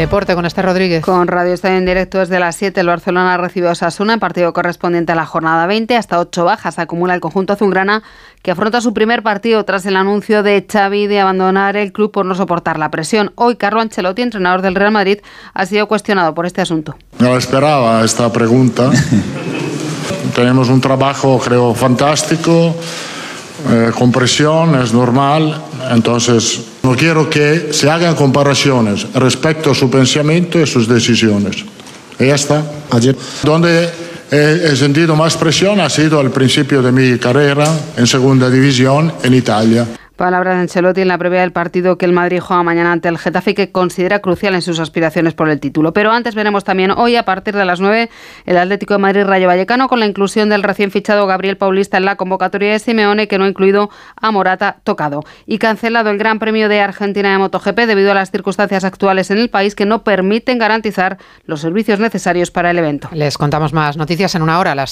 deporte con este Rodríguez. Con Radio Estadio en directo desde las 7, el Barcelona recibió a Sasuna, en partido correspondiente a la jornada 20. Hasta 8 bajas acumula el conjunto azulgrana, que afronta su primer partido tras el anuncio de Xavi de abandonar el club por no soportar la presión. Hoy Carlo Ancelotti, entrenador del Real Madrid, ha sido cuestionado por este asunto. No esperaba esta pregunta. Tenemos un trabajo, creo, fantástico eh, con presión, es normal. Entonces, no quiero que se hagan comparaciones respecto a su pensamiento y sus decisiones. Y ya está. Ayer. Donde he sentido más presión ha sido al principio de mi carrera en segunda división en Italia. Palabras de Ancelotti en la previa del partido que el Madrid juega mañana ante el Getafe que considera crucial en sus aspiraciones por el título. Pero antes veremos también hoy a partir de las 9 el Atlético de Madrid Rayo Vallecano con la inclusión del recién fichado Gabriel Paulista en la convocatoria de Simeone que no ha incluido a Morata tocado y cancelado el Gran Premio de Argentina de MotoGP debido a las circunstancias actuales en el país que no permiten garantizar los servicios necesarios para el evento. Les contamos más noticias en una hora. Las